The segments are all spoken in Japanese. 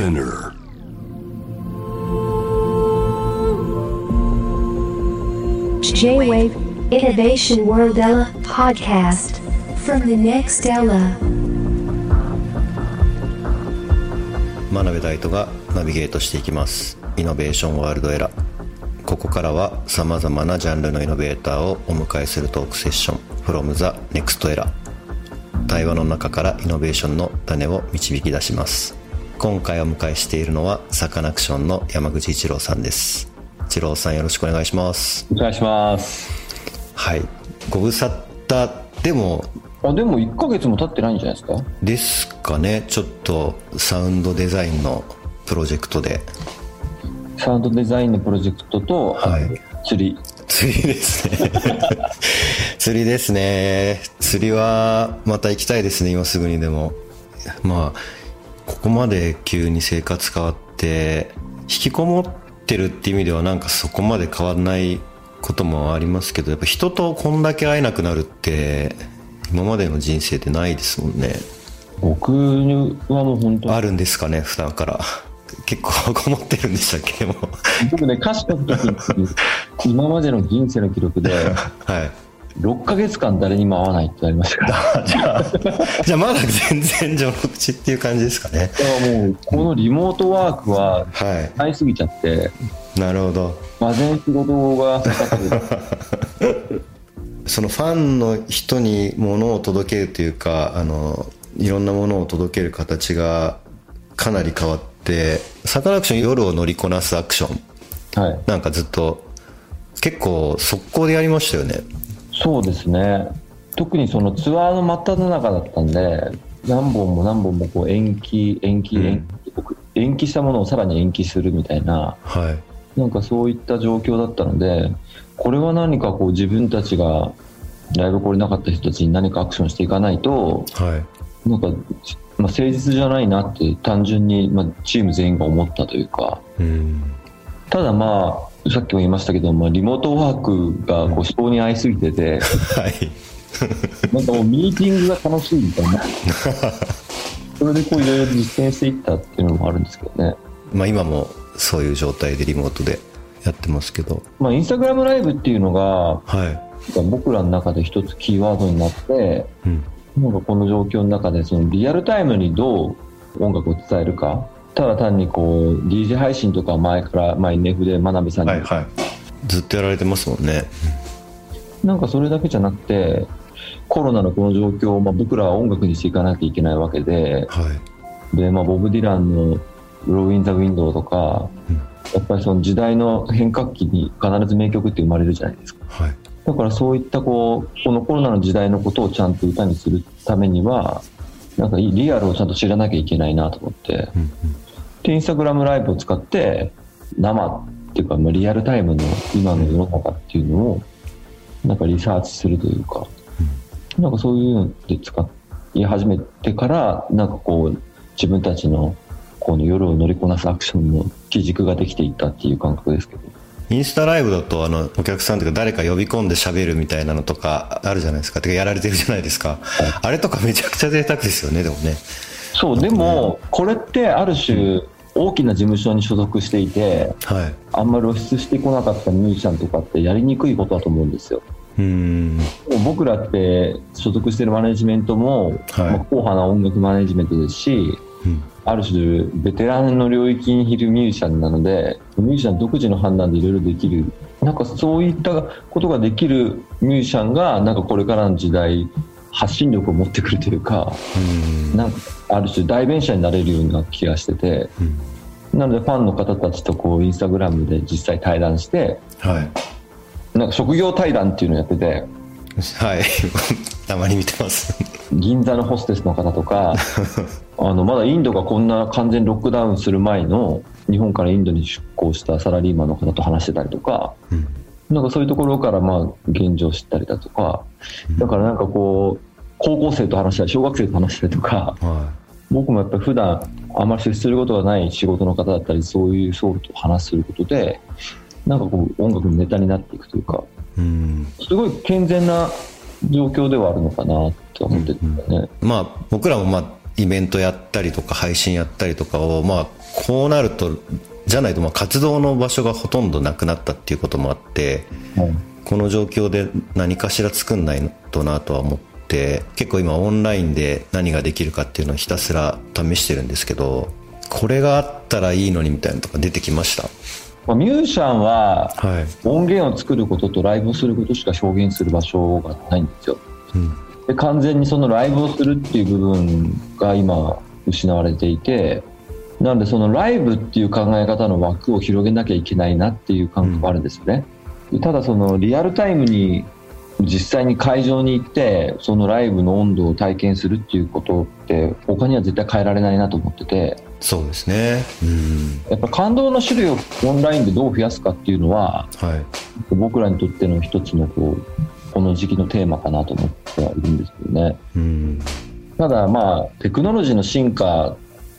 Spinner. J-Wave Innovation World Ella podcast from the next Ella. 真鍋大斗がナビゲートしていきます。イノベーションワールドエラーここからはさまざまなジャンルのイノベーターをお迎えするトークセッション。From the next era 対話の中からイノベーションの種を導き出します今回お迎えしているのはサカナクションの山口一郎さんです。一郎さんよろしくお願いします。お願いします。はい。ご無沙汰でもあでも1ヶ月も経ってないんじゃないですか？ですかね。ちょっとサウンドデザインのプロジェクトで。サウンドデザインのプロジェクトと、はい。釣り。釣りですね。釣りですね。釣りはまた行きたいですね今すぐにでも。まあここまで急に生活変わって引きこもってるっていう意味ではなんかそこまで変わらないこともありますけどやっぱ人とこんだけ会えなくなるって今までの人生ってないですもんね。僕はもう本当あるんですかね普段から。結構こもってるんでしたっけも。う僕ね歌詞書く時に 今までの人生の記録ではい6ヶ月間誰にも会わないってなりましたから。じゃあじゃあまだ全然序の口っていう感じですかね。だからもうこのリモートワークははい。会いすぎちゃって。なるほど。がぜ仕事が。かかってるそのファンの人に物を届けるというかあのいろんなものを届ける形がかなり変わってサカナクション夜を乗りこなすアクション。はい。なんかずっと結構速攻でやりましたよねそうですね。特にそのツアーの真っ只中だったんで何本も何本もこう延期延期うん。延期、延期したものをさらに延期するみたいなはい。なんかそういった状況だったのでこれは何かこう自分たちがライブ来れなかった人たちに何かアクションしていかないとはい。なんか、まあ、誠実じゃないなって単純に、まあ、チーム全員が思ったというか。うん。ただまあさっきも言いましたけど、まあ、リモートワークがこう人に合いすぎてて、はいなんかもうミーティングが楽しいみたいな。それでこういろいろ実践していったっていうのもあるんですけどね。まあ今もそういう状態でリモートでやってますけどまあ、インスタグラムライブっていうのが、はい僕らの中で一つキーワードになって、うんなんかこの状況の中でそのリアルタイムにどう音楽を伝えるか。ただ単にこう DJ 配信とか前から、まあ、NF で真鍋さんに、はいずっとやられてますもんね。なんかそれだけじゃなくてコロナのこの状況を、まあ、僕らは音楽にしていかなきゃいけないわけではい。で、まあ、ボブ・ディランの「 Blowin' in the Wind」とか、うん。やっぱりその時代の変革期に必ず名曲って生まれるじゃないですか。はい。だからそういったこうこのコロナの時代のことをちゃんと歌にするためにはなんかリアルをちゃんと知らなきゃいけないなと思って。うんうん。でインスタグラムライブを使って生っていうか、まあ、リアルタイムの今の世の中っていうのをなんかリサーチするというか、なんかそういうので使い始めてからなんかこう自分たちのこの夜を乗りこなすアクションの基軸ができていったっていう感覚ですけどインスタライブだとあのお客さんというか誰か呼び込んで喋るみたいなのとかあるじゃないですか。てかやられてるじゃないですか。あれとかめちゃくちゃ贅沢ですよねでもね。そうでもこれってある種大きな事務所に所属していてはい。あんまり露出してこなかったミュージシャンとかってやりにくいことだと思うんですよ。うーん。僕らって所属してるマネジメントも、はい。まあ、硬派な音楽マネジメントですしうんある種ベテランの領域にいるミュージシャンなのでミュージシャン独自の判断でいろいろできる。なんかそういったことができるミュージシャンがなんかこれからの時代発信力を持ってくるというかうん。なんかある種代弁者になれるような気がしててうん。なのでファンの方たちとこうインスタグラムで実際対談してはい。なんか職業対談っていうのをやっててはい。たまに見てます。銀座のホステスの方とか あのまだインドがこんな完全ロックダウンする前の日本からインドに出向したサラリーマンの方と話してたりとかうん。なんかそういうところからまあ現状を知ったりだとかだからなんかこう高校生と話したり小学生と話したりとかは僕もやっぱり普段あまり接することがない仕事の方だったりそういう層と話することでなんかこう音楽のネタになっていくというかいうん。すごい健全な状況ではあるのかなって思ってるんだよね。まあ僕らもまあイベントやったりとか配信やったりとかをまあこうなるとじゃないとまあ活動の場所がほとんどなくなったっていうこともあって、はい。この状況で何かしら作んないとなとは思って結構今オンラインで何ができるかっていうのをひたすら試してるんですけどこれがあったらいいのにみたいなのとか出てきました？まあ、ミュージシャンははい、音源を作ることとライブをすることしか表現する場所がないんですよ。うんで完全にそのライブをするっていう部分が今失われていてなのでそのライブっていう考え方の枠を広げなきゃいけないなっていう感覚があるんですよね、でただそのリアルタイムに実際に会場に行ってそのライブの温度を体験するっていうことって他には絶対変えられないなと思ってて。そうですね。うん。やっぱ感動の種類をオンラインでどう増やすかっていうのははい。僕らにとっての一つのこうこの時期のテーマかなと思ってはいるんですけどね。うん。ただまあテクノロジーの進化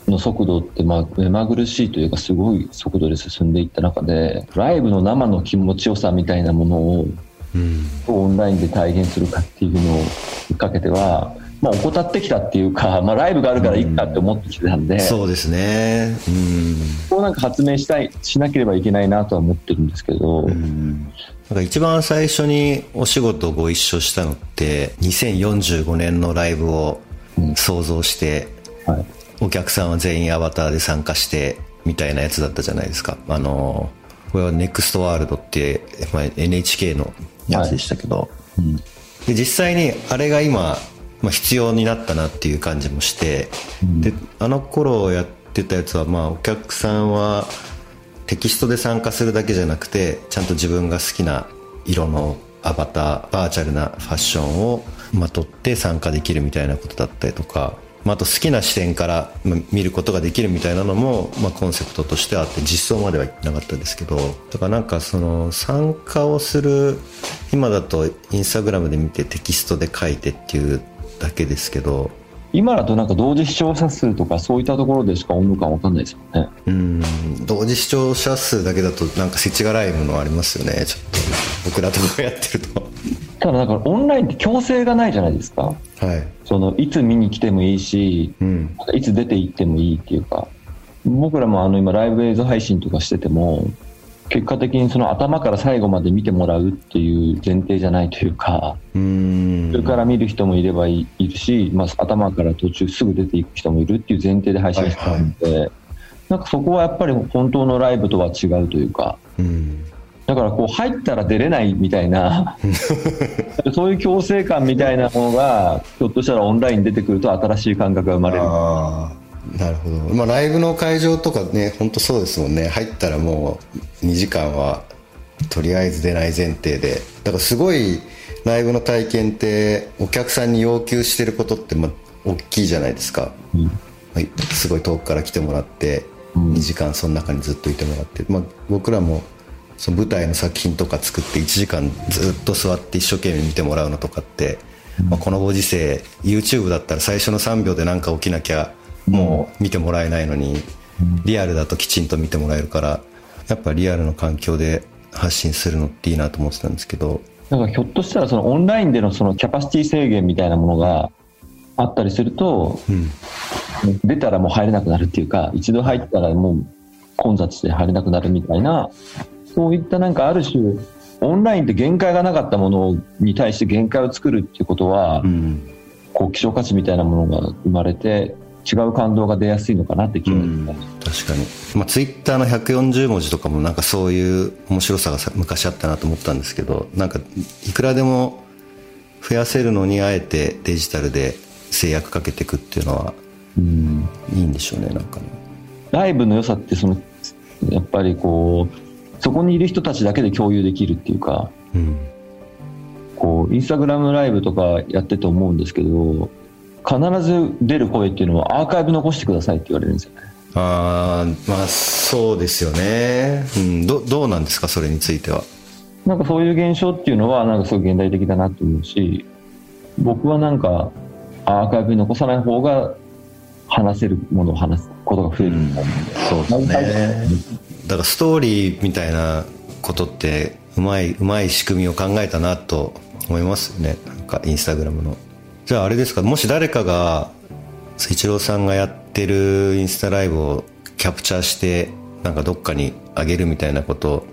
の速度ってまあ目まぐるしいというかすごい速度で進んでいった中でライブの生の気持ちよさみたいなものをオンラインで体現するかっていうのをかけては、まあ、怠ってきたっていうか、まあ、ライブがあるからいいかって思ってきてたんで、そうですね。うん。こうなんか発明したいしなければいけないなとは思ってるんですけど、うんなんか一番最初にお仕事ご一緒したのって2045年のライブを想像して、はい。お客さんは全員アバターで参加してみたいなやつだったじゃないですか。あのこれは NEXT ワールドって、まあ、NHK のやつでしたけど、うん。で実際にあれが今、まあ、必要になったなっていう感じもして、であの頃やってたやつは、まあ、お客さんはテキストで参加するだけじゃなくてちゃんと自分が好きな色のアバターバーチャルなファッションをまとって参加できるみたいなことだったりとか、まあ、あと好きな視点から見ることができるみたいなのも、まあ、コンセプトとしてあって実装までは行ってなかったですけどだからなんかその参加をする今だとインスタグラムで見てテキストで書いてっていうだけですけど今だとなんか同時視聴者数とかそういったところでしか温度感わかんないですよね。うん。同時視聴者数だけだとなんか世知辛いものありますよね。ちょっと僕らとかやってると。ただだからオンラインって強制がないじゃないですか。はい。そのいつ見に来てもいいし、うん。いつ出て行ってもいいっていうか、僕らもあの今ライブ映像配信とかしてても、結果的にその頭から最後まで見てもらうっていう前提じゃないというか、うん。それから見る人もいればいいるし、まあ、頭から途中すぐ出ていく人もいるっていう前提で配信してたので、なんかそこはやっぱり本当のライブとは違うというか、うん。だからこう入ったら出れないみたいな そういう強制感みたいなものがひょっとしたらオンラインに出てくると新しい感覚が生まれるなるほど、まあ、ライブの会場とかね本当そうですもんね。入ったらもう2時間はとりあえず出ない前提で。だからすごいライブの体験ってお客さんに要求してることってまあ大きいじゃないですか、はい、すごい遠くから来てもらってうん。2時間その中にずっといてもらって、まあ、僕らもその舞台の作品とか作って1時間ずっと座って一生懸命見てもらうのとかって、まあ、このご時世 YouTube だったら最初の3秒で何か起きなきゃもう見てもらえないのにリアルだときちんと見てもらえるからやっぱリアルの環境で発信するのっていいなと思ってたんですけど。だからひょっとしたらそのオンラインでのそのキャパシティ制限みたいなものがあったりするとうん。出たらもう入れなくなるっていうか一度入ったらもう混雑で入れなくなるみたいなそういったなんかある種オンラインって限界がなかったものに対して限界を作るっていうことは、うん。こう希少価値みたいなものが生まれて違う感動が出やすいのかなって気がしうんます、確かに、まあ、ツイッターの140文字とかもなんかそういう面白さがさ昔あったなと思ったんですけどなんかいくらでも増やせるのにあえてデジタルで制約かけていくっていうのはうん。いいんでしょうねなんかね。ライブの良さってそのやっぱりこうそこにいる人たちだけで共有できるっていうかうん。こうインスタグラムライブとかやってて思うんですけど必ず出る声っていうのはアーカイブ残してくださいって言われるんですよね。あーまあそうですよね、うん、どどうなんですかそれについては？なんかそういう現象っていうのはなんかすごい現代的だなと思うし僕はなんかアーカイブに残さない方が話せるものを話すことが増えるうん。で、そうですね。だからストーリーみたいなことってうまいうまい仕組みを考えたなと思いますよね。なんかインスタグラムのじゃああれですかもし誰かが一郎さんがやってるインスタライブをキャプチャーしてなんかどっかにあげるみたいなこと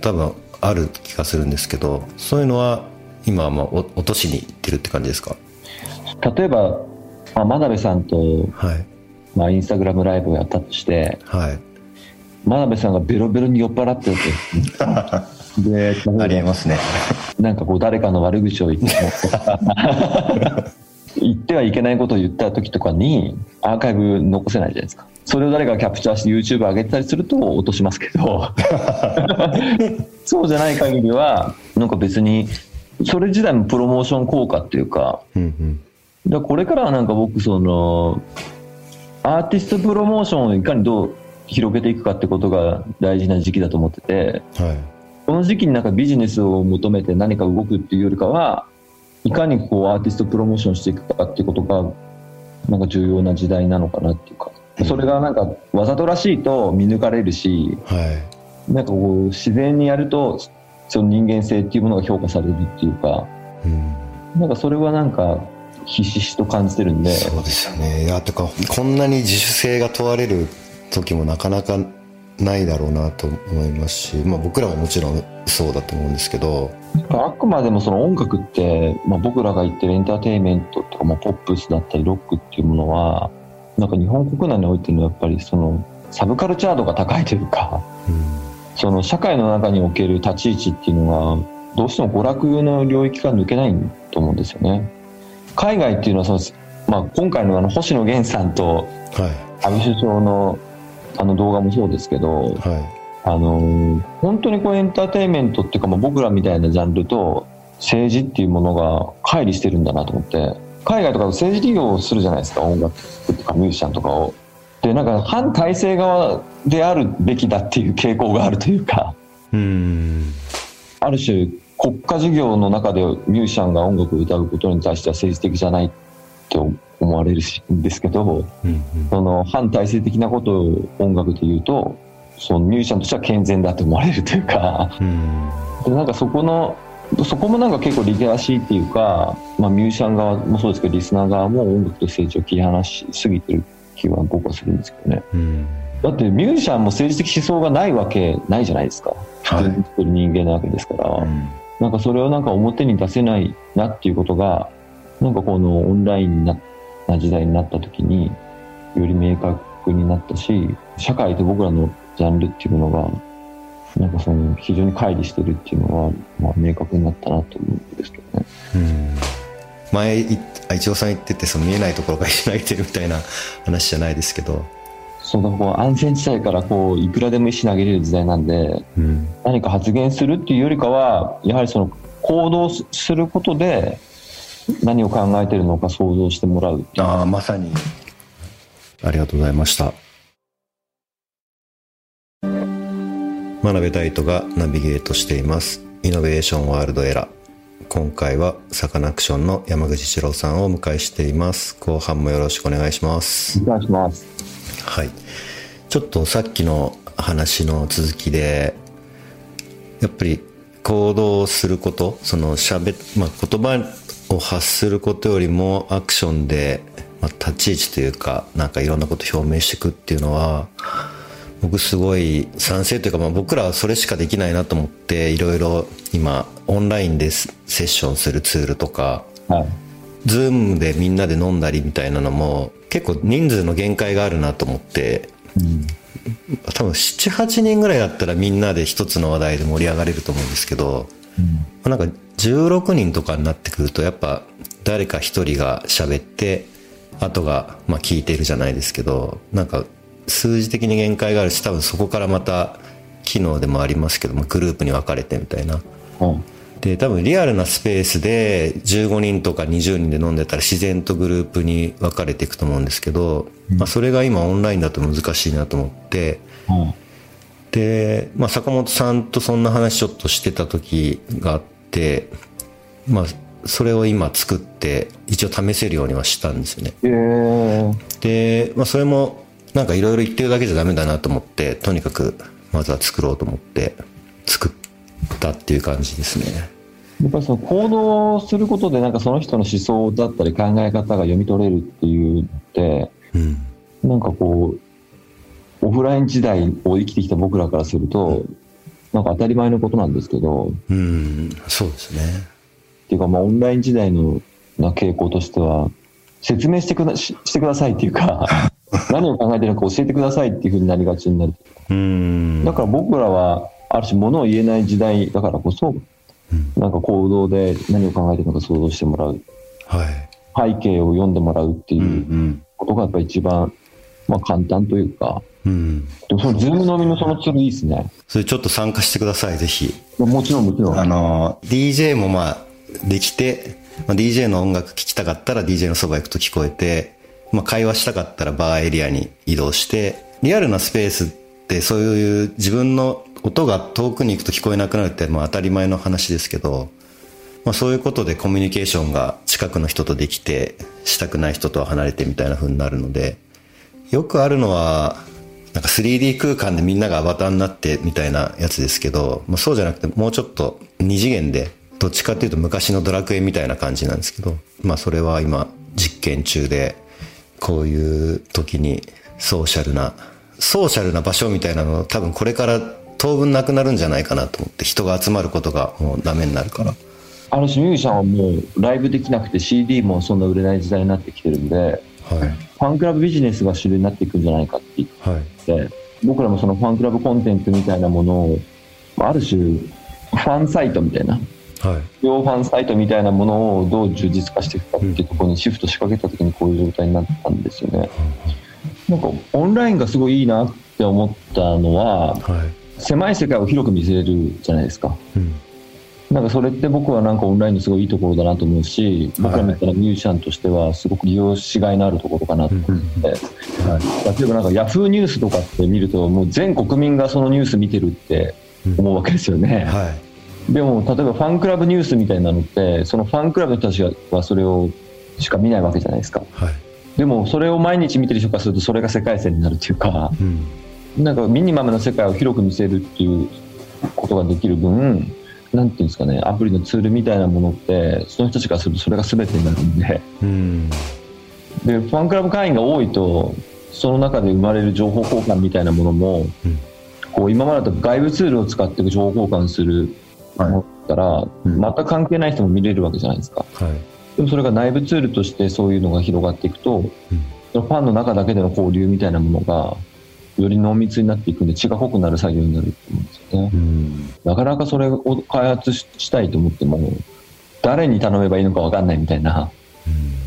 多分ある気がするんですけどそういうのは今はまあお落としにいってるって感じですか？例えば、まあ、真鍋さんと、はい。まあ、インスタグラムライブをやったとしてはい。真鍋さんがベロベロに酔っ払ってると。でありえますね。なんかこう誰かの悪口を言って言 ってはいけないことを言った時とかにアーカイブ残せないじゃないですか。それを誰かがキャプチャーして YouTube 上げてたりすると落としますけど。そうじゃない限りはなんか別にそれ自体もプロモーション効果っていうか。うんうん。だからこれからはなんか僕そのアーティストプロモーションをいかにどう広げていくかってことが大事な時期だと思ってて。はい。この時期になんかビジネスを求めて何か動くっていうよりかはいかにこうアーティストプロモーションしていくかっていうことがなんか重要な時代なのかなっていうか。それがなんかわざとらしいと見抜かれるしはい。なんかこう自然にやるとその人間性っていうものが評価されるっていうかうん。なんかそれはなんかひしひしと感じてるんで。そうですよね。いやてかこんなに自主性が問われる時もなかなかないだろうなと思いますし、まあ、僕らももちろんそうだと思うんですけどあくまでもその音楽って、まあ、僕らが言ってるエンターテインメントとか、まあ、ポップスだったりロックっていうものはなんか日本国内においてのやっぱりそのサブカルチャー度が高いというかその社会の中における立ち位置っていうのがどうしても娯楽の領域から抜けないと思うんですよね。海外っていうのはその、まあ、今回のあの星野源さんとはい。安倍首相のあの動画もそうですけどはあのー本当にこうエンターテインメントっていうか、まあ、僕らみたいなジャンルと政治っていうものが乖離してるんだなと思って海外とか政治利用をするじゃないですか音楽とかミュージシャンとかを。でなんか反体制側であるべきだっていう傾向があるというかいうん。ある種国家事業の中でミュージシャンが音楽を歌うことに対しては政治的じゃないって思われるんですけどうんその反体制的なことを音楽で言うとそのミュージシャンとしては健全だと思われるというかうん。でなんかそこのそこもなんか結構リテラシーっていうか、まあ、ミュージシャン側もそうですけどリスナー側も音楽と政治を切り離しすぎてる気は僕はするんですけどね。うん。だってミュージシャンも政治的思想がないわけないじゃないですか。普通に生きてる人間なわけですから、うん。なんかそれをなんか表に出せないなっていうことがなんかこのオンラインなな時代になった時により明確になったし社会と僕らのジャンルっていうものがなんかその非常に乖離してるっていうのは、まあ、明確になったなと思うんですけどね。うん。前一応さん言っててその見えないところが石投げてるみたいな話じゃないですけど、そうだこう安全地帯からこういくらでも石投げれる時代なんでうん。何か発言するっていうよりかはやはりその行動することで何を考えてるのか想像してもらう。ああまさに。ありがとうございました。真鍋大斗がナビゲートしています。イノベーションワールドエラー。今回はサカナクションの山口一郎さんをお迎えしています。後半もよろしくお願いします。お願いします。はい。ちょっとさっきの話の続きでやっぱり行動することそのしゃべ、まあ、言葉を発することよりもアクションで、まあ、立ち位置というかなんかいろんなことを表明していくっていうのは僕すごい賛成というか、まあ、僕らはそれしかできないなと思っていろいろ今オンラインでセッションするツールとかはい。 Zoom でみんなで飲んだりみたいなのも結構人数の限界があるなと思ってうん。多分78人ぐらいだったらみんなで一つの話題で盛り上がれると思うんですけどなんか16人とかになってくるとやっぱ誰か一人が喋ってあとがまあ聞いてるじゃないですけどなんか数字的に限界があるし多分そこからまた機能でもありますけどもグループに分かれてみたいなはい。で多分リアルなスペースで15人とか20人で飲んでたら自然とグループに分かれていくと思うんですけど、まあ、それが今オンラインだと難しいなと思ってはい。で、まあ、坂本さんとそんな話ちょっとしてた時があって、まあ、それを今作って一応試せるようにはしたんですよね。えー、で、まあ、それもなんかいろいろ言ってるだけじゃダメだなと思ってとにかくまずは作ろうと思って作ったっていう感じですね。やっぱりその行動することでなんかその人の思想だったり考え方が読み取れるっていうのってうん。なんかこうオフライン時代を生きてきた僕らからするとなんか当たり前のことなんですけどうんそうですね。っていうかまあオンライン時代のな傾向としては説明してくだししてくださいっていうか 何を考えてるのか教えてくださいっていうふうになりがちになる。うん。だから僕らはある種物を言えない時代だからこそなんか行動で何を考えてるのか想像してもらう。はい。背景を読んでもらうっていうことがやっぱり一番、まあ、簡単というかうんでもそのズームのみのそのツールいいですね。それちょっと参加してくださいぜひ。もちろんもちろん。あの DJ もまあできて、まあ、DJ の音楽聴きたかったら DJ のそば行くと聞こえて、まあ、会話したかったらバーエリアに移動してリアルなスペースってそういう自分の音が遠くに行くと聞こえなくなるってまあ当たり前の話ですけど、まあ、そういうことでコミュニケーションが近くの人とできてしたくない人とは離れてみたいな風になるのでよくあるのはなんか 3D 空間でみんながアバターになってみたいなやつですけど、まあ、そうじゃなくてもうちょっと二次元でどっちかっていうと昔のドラクエみたいな感じなんですけど、まあそれは今実験中でこういう時にソーシャルなソーシャルな場所みたいなの多分これから当分なくなるんじゃないかなと思って人が集まることがもうダメになるから。ある種ミュージシャンはもうライブできなくて CD もそんな売れない時代になってきてるんではい。ファンクラブビジネスが主流になっていくんじゃないかって言はい。って僕らもそのファンクラブコンテンツみたいなものをある種ファンサイトみたいなはい。両ファンサイトみたいなものをどう充実化していくかっていうところにシフト仕掛けた時にこういう状態になったんですよね。なんかオンラインがすごいいいなって思ったのははい。狭い世界を広く見せれるじゃないですか。うんなんかそれって僕はなんかオンラインのすごいいいところだなと思うし、僕らみたいなミュージシャンとしてはすごく利用しがいのあるところかなと思って、はい、例えばなんかヤフーニュースとかって見るともう全国民がそのニュース見てるって思うわけですよね。はい。でも例えばファンクラブニュースみたいなのってそのファンクラブの人たちはそれをしか見ないわけじゃないですか。はい。でもそれを毎日見てる人からするとそれが世界線になるっていうかうん。なんかミニマムな世界を広く見せるっていうことができる分なんていうんですかねアプリのツールみたいなものってその人たちからするとそれが全てになるんで。うん。でファンクラブ会員が多いとその中で生まれる情報交換みたいなものも、うん。こう今までだと外部ツールを使って情報交換するものだったら、うん。全く関係ない人も見れるわけじゃないですか。はい。でもそれが内部ツールとしてそういうのが広がっていくと、そのファンの中だけでの交流みたいなものがより濃密になっていくんで血が濃くなる作業になると思うんですよね。うん。なかなかそれを開発ししたいと思っても誰に頼めばいいのか分かんないみたいな。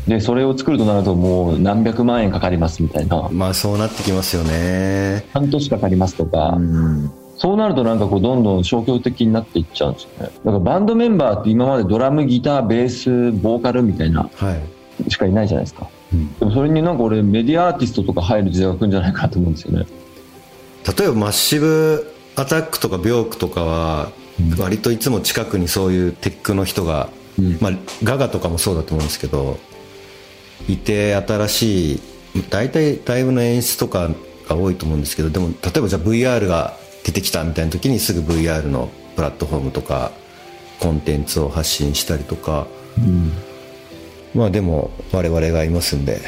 でそれを作るとなるともう何百万円かかりますみたいな。まあそうなってきますよね。半年かかりますとか、うん。そうなるとなんかこうどんどん消極的になっていっちゃうんですよね。だからバンドメンバーって今までドラムギターベースボーカルみたいなはい。しかいないじゃないですかうん。でもそれになんか俺メディアアーティストとか入る時代が来るんじゃないかなと思うんですよね。例えばマッシブアタックとかビョークとかは割といつも近くにそういうテックの人が、うん。まあ、ガガとかもそうだと思うんですけどいて新しい大体ライブの演出とかが多いと思うんですけどでも例えばじゃあ VR が出てきたみたいな時にすぐ VR のプラットフォームとかコンテンツを発信したりとかうんまあでも我々がいますんで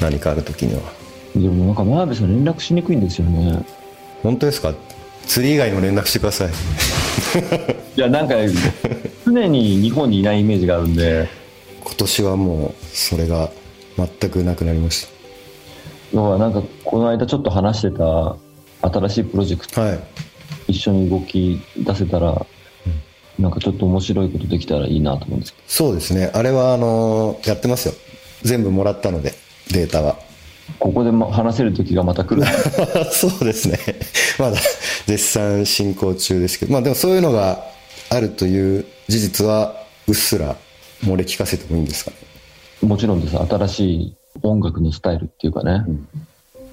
何かある時には。でもなんか真鍋さん連絡しにくいんですよね。本当ですか？釣り以外にも連絡してください。いやなんか常に日本にいないイメージがあるんで。今年はもうそれが全くなくなりまし要はなんかこの間ちょっと話してた新しいプロジェクトたはい。一緒に動き出せたら、なんかちょっと面白いことできたらいいなと思うんですけそうですね。あれはあのやってますよ。全部もらったのでデータは。どここでも話せる時がまた来る。そうですね。まだ絶賛進行中ですけど。まあでもそういうのがあるという事実はうっすら漏れ聞かせてもいいんですかね。もちろんです。新しい音楽のスタイルっていうかね、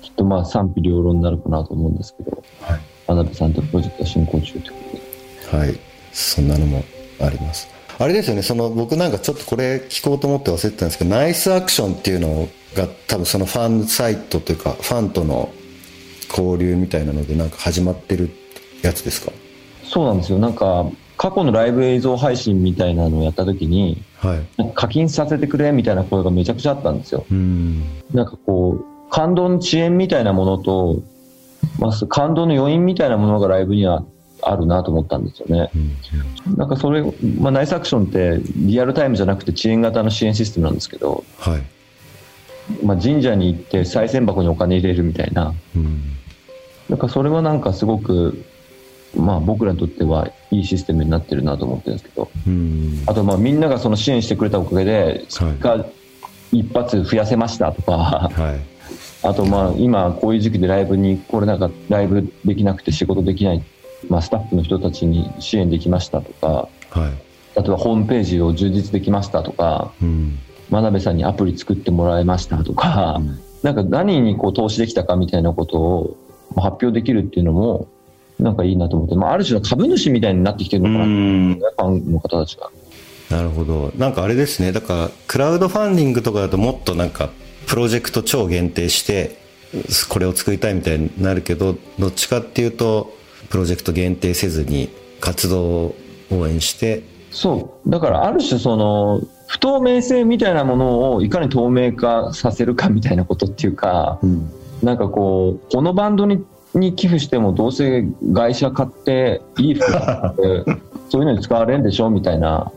きっとまあ賛否両論になるかなと思うんですけど。はい、真鍋さんとプロジェクトは進行中ということで。はい、そんなのもあります。あれですよね。その僕なんかちょっとこれ聞こうと思って忘れてたんですけどナイスアクションっていうのが多分そのファンサイトというかファンとの交流みたいなのでなんか始まってるやつですか？そうなんですよ。なんか過去のライブ映像配信みたいなのをやった時にはい。課金させてくれみたいな声がめちゃくちゃあったんですよ。うん。なんかこう感動の遅延みたいなものと、まあ、感動の余韻みたいなものがライブにはあるなと思ったんですよね。うん。なんかそれ、まあ、ナイスアクションってリアルタイムじゃなくて遅延型の支援システムなんですけど、はい。まあ、神社に行って賽銭箱にお金入れるみたいな。うん。なんかそれはなんかすごく、まあ、僕らにとってはいいシステムになってるなと思ってるんですけど。うん。あとまあみんながその支援してくれたおかげでスピーカー一発増やせましたとか、はい。あとまあ今こういう時期でライブに来れなかライブできなくて仕事できない、まあ、スタッフの人たちに支援できましたとかはい。例えばホームページを充実できましたとかうん。真鍋さんにアプリ作ってもらいましたとか、うん。なんか何にこう投資できたかみたいなことを発表できるっていうのもなんかいいなと思って、まあ、ある種の株主みたいになってきてるのかな、うん。ファンの方たちが。なるほど。なんかあれですね。だからクラウドファンディングとかだともっとなんかプロジェクト超限定してこれを作りたいみたいになるけどどっちかっていうとプロジェクト限定せずに活動を応援してそう。だから、ある種、その、不透明性みたいなものをいかに透明化させるかみたいなことっていうか、なんかこう、このバンドにに寄付してもどうせ外車買っていい服買って そういうのに使われるんでしょみたいな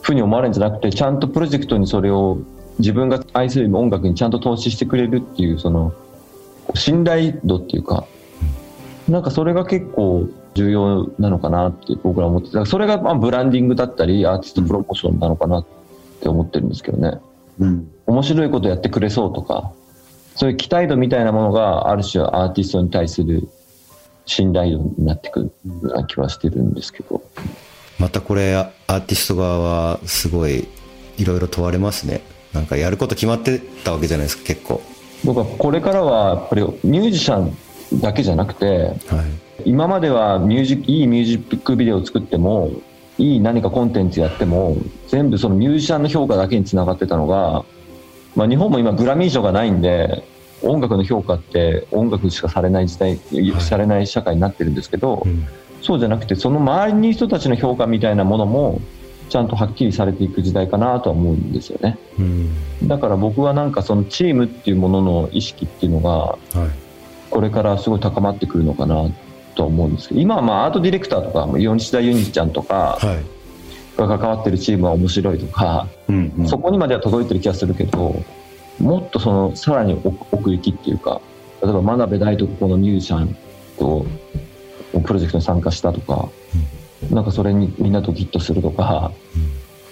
ふうに思われるんじゃなくてちゃんとプロジェクトにそれを自分が愛する音楽にちゃんと投資してくれるっていうその信頼度っていうかなんかそれが結構重要なのかなって僕らは思っててそれがまあブランディングだったりアーティストプロモーションなのかなって思ってるんですけどね。うん。面白いことやってくれそうとかそういう期待度みたいなものがある種アーティストに対する信頼度になってくるような気はしてるんですけど。またこれアーティスト側はすごいいろいろ問われますね。なんかやること決まってたわけじゃないですか結構。僕はこれからはやっぱりミュージシャンだけじゃなくてはい。今まではミュージいいミュージックビデオを作ってもいい何かコンテンツやっても全部そのミュージシャンの評価だけにつながってたのが、まあ、日本も今グラミー賞がないんで音楽の評価って音楽しかされない時代、い。されない社会になってるんですけど、うん。そうじゃなくてその周りに人たちの評価みたいなものもちゃんとはっきりされていく時代かなとは思うんですよね。うん。だから僕はなんかそのチームっていうものの意識っていうのがはいこれからすごい高まってくるのかなとは思うんですけど今はまあアートディレクターとか米田ユニちゃんとかはい。が関わってるチームは面白いとか、うんうん。そこにまでは届いてる気がするけどもっとそのさらに奥奥行きっていうか例えば真鍋大とこのミュージシャンとプロジェクトに参加したとか、なんかそれにみんなとギットするとか、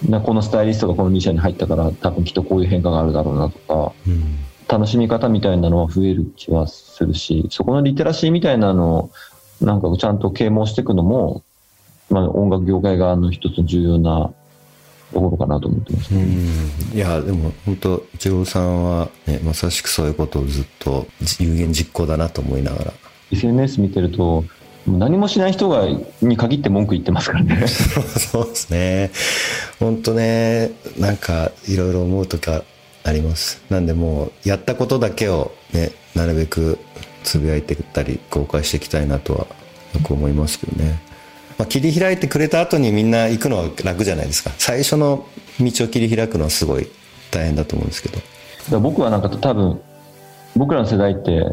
なこのスタイリストがこのミュージシャンに入ったから多分きっとこういう変化があるだろうなとかうん楽しみ方みたいなのは増える気はするしそこのリテラシーみたいなのをなんかちゃんと啓蒙していくのも、まあ、音楽業界側の一つの重要なところかなと思ってます、うん。いやでも本当一郎さんは、ね、まさしくそういうことをずっと有言実行だなと思いながら。SNS 見てると何もしない人がに限って文句言ってますからね。そうですね。本当ねなんかいろいろ思う時はあります。なんでもうやったことだけをねなるべくつぶやいていったり公開していきたいなとはよく思いますけどね、まあ、切り開いてくれた後にみんな行くのは楽じゃないですか。最初の道を切り開くのはすごい大変だと思うんですけど。僕はなんか多分僕らの世代って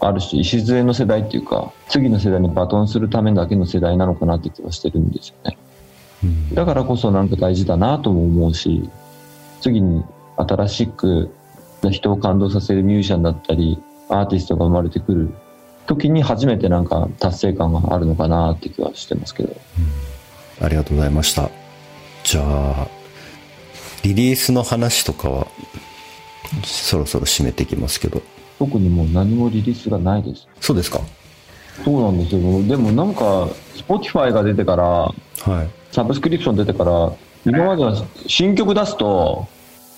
ある種礎の世代っていうか次の世代にバトンするためだけの世代なのかなって気はしてるんですよね。うん。だからこそなんか大事だなとも思うし次に新しく人を感動させるミュージシャンだったりアーティストが生まれてくる時に初めてなんか達成感があるのかなって気はしてますけど。ありがとうございました。じゃあリリースの話とかはそろそろ締めていきますけど。特にもう何もリリースがないです。そうですか。そうなんですよ。でもなんか Spotify が出てからはい。サブスクリプション出てから今までは新曲出すと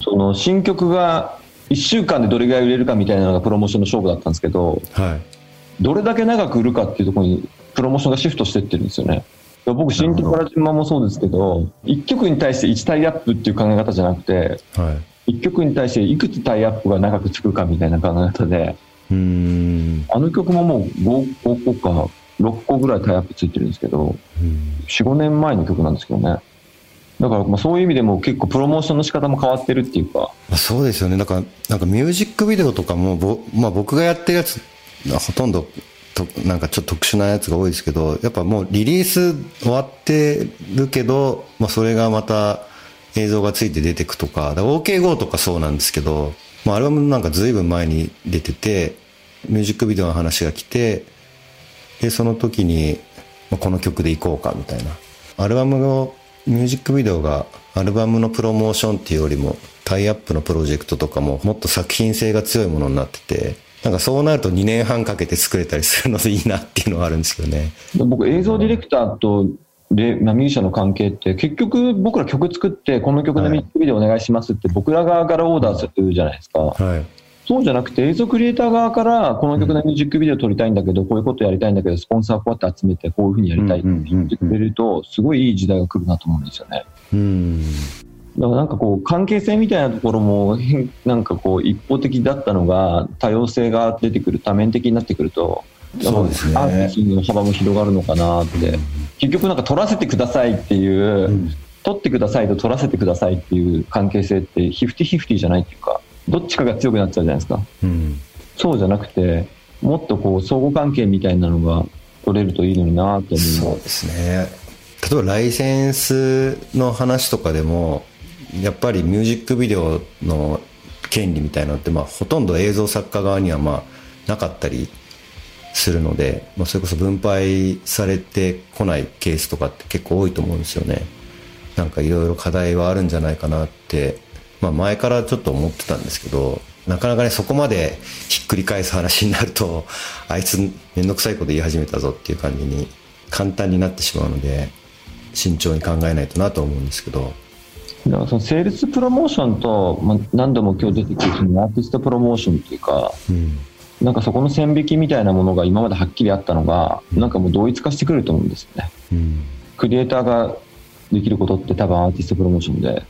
その新曲が1週間でどれぐらい売れるかみたいなのがプロモーションの勝負だったんですけどはい。どれだけ長く売るかっていうところにプロモーションがシフトしてってるんですよね。僕新曲から順番もそうですけど1曲に対して1タイアップっていう考え方じゃなくてはい。1曲に対していくつタイアップが長くつくかみたいな考え方でうーん。あの曲ももう 5, 5個か6個ぐらいタイアップついてるんですけど、4、5年前の曲なんですけどね。だからまあそういう意味でも結構プロモーションの仕方も変わってるっていうか。まあそうですよね。だから、なんかミュージックビデオとかも、ぼまあ僕がやってるやつ、ほとんどと、なんかちょっと特殊なやつが多いですけど、やっぱもうリリース終わってるけど、まあそれがまた映像がついて出てくとか、か OKGO とかそうなんですけど、まあアルバムなんか随分前に出てて、ミュージックビデオの話が来て、で、その時に、まあ、この曲でいこうかみたいな。アルバムのミュージックビデオがアルバムのプロモーションっていうよりもタイアップのプロジェクトとかももっと作品性が強いものになってて、なんかそうなると2年半かけて作れたりするのでいいなっていうのはあるんですけどね。僕映像ディレクターとで、まあ、ミュージシャンの関係って結局僕ら曲作ってこの曲のミュージックビデオお願いしますって僕ら側からオーダーするじゃないですか。はい。そうじゃなくて映像クリエイター側からこの曲のミュージックビデオ撮りたいんだけど、こういうことやりたいんだけどスポンサーこうやって集めてこういうふうにやりたいって言ってくれるとすごいいい時代が来るなと思うんですよね。うん。だからなんかこう関係性みたいなところも変なんかこう一方的だったのが多様性が出てくる多面的になってくるとそうですね。アーティストの幅も広がるのかなって、結局なんか撮らせてくださいっていう、撮ってくださいと撮らせてくださいっていう関係性ってヒフティヒフティじゃないっていうかどっちかが強くなっちゃうじゃないですかうん。そうじゃなくてもっとこう相互関係みたいなのが取れるといいのになって思そうですね。例えばライセンスの話とかでも、やっぱりミュージックビデオの権利みたいなのって、まあ、ほとんど映像作家側にはまあなかったりするので、まあ、それこそ分配されてこないケースとかって結構多いと思うんですよね。なんかいろいろ課題はあるんじゃないかなって、まあ前からちょっと思ってたんですけど、なかなかね、そこまでひっくり返す話になると、あいつめんどくさいこと言い始めたぞっていう感じに簡単になってしまうので、慎重に考えないとなと思うんですけど、だからそのセールスプロモーションと、まあ、何度も今日出てくるそのアーティストプロモーションっていうかうん。なんかそこの線引きみたいなものが今まではっきりあったのがなんかもう同一化してくると思うんですよねうん。クリエイターができることって多分アーティストプロモーションで、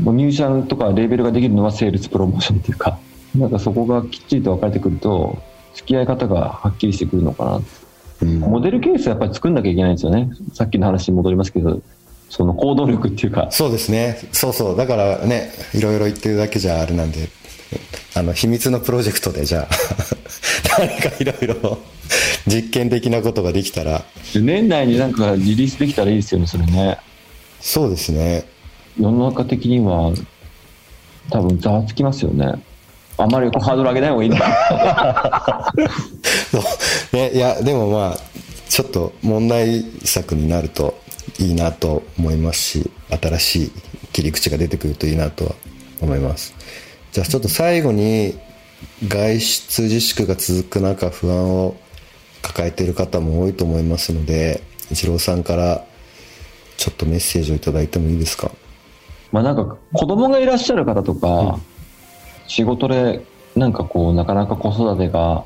ミュージシャンとかレーベルができるのはセールスプロモーションっていうか なんかそこがきっちりと分かれてくると付き合い方がはっきりしてくるのかなうん。モデルケースはやっぱり作んなきゃいけないんですよねさっきの話に戻りますけどその行動力っていうかそうですね。そうそう。だからね、いろいろ言ってるだけじゃあれなんで、あの、秘密のプロジェクトでじゃあ、何かいろいろ実験的なことができたら、年内になんかリリースできたらいいですよねそれねそうですね。世の中的には多分ざわつきますよね。あんまりこうハードル上げない方がいいのか。ね、いや、でもまあ、ちょっと問題作になるといいなと思いますし、新しい切り口が出てくるといいなとは思います。じゃあちょっと最後に、外出自粛が続く中、不安を抱えている方も多いと思いますので、一郎さんからちょっとメッセージをいただいてもいいですか？まあなんか子供がいらっしゃる方とか、仕事でなんかこうなかなか子育てが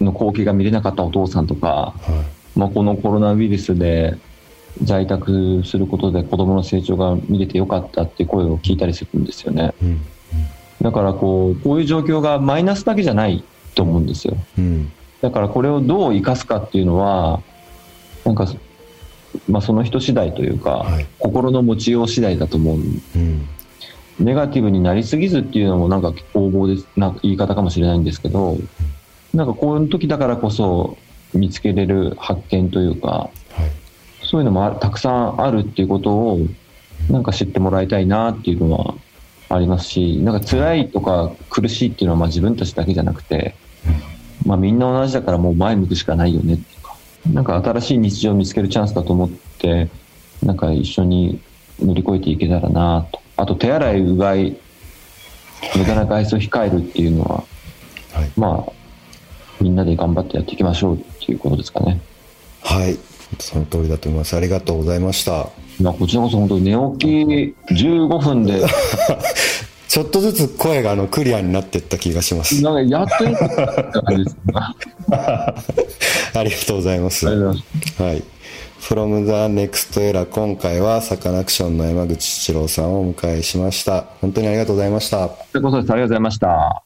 の光景が見れなかったお父さんとか、はまあ、このコロナウイルスで在宅することで子供の成長が見れてよかったっていう声を聞いたりするんですよね。だからこうこういう状況がマイナスだけじゃないと思うんですようん。だからこれをどう生かすかっていうのはなんか、まあ、その人次第というか、はい心の持ちよう次第だと思ううん。ネガティブになりすぎずっていうのもなんか横暴ですな言い方かもしれないんですけどなんかこういう時だからこそ見つけれる発見というかはい。そういうのもあたくさんあるっていうことをなんか知ってもらいたいなっていうのはありますしなんか辛いとか苦しいっていうのはまあ自分たちだけじゃなくて、まあ、みんな同じだからもう前向くしかないよねっていうかなんか新しい日常を見つけるチャンスだと思ってなんか一緒に乗り越えていけたらなとあと手洗いうがい無駄な外出を控えるっていうのははい。まあみんなで頑張ってやっていきましょうっていうことですかね。はい。その通りだと思います。ありがとうございました。まあ、こちらこそ本当寝起き15分で ちょっとずつ声があのクリアになっていった気がします。なんかやっといいって感じです。あありがとうございます。りがとうごはざいます。い。from the next era 今回はサカナクションの山口七郎さんをお迎えしました。本当にありがとうございました。ということです。ありがとうございました。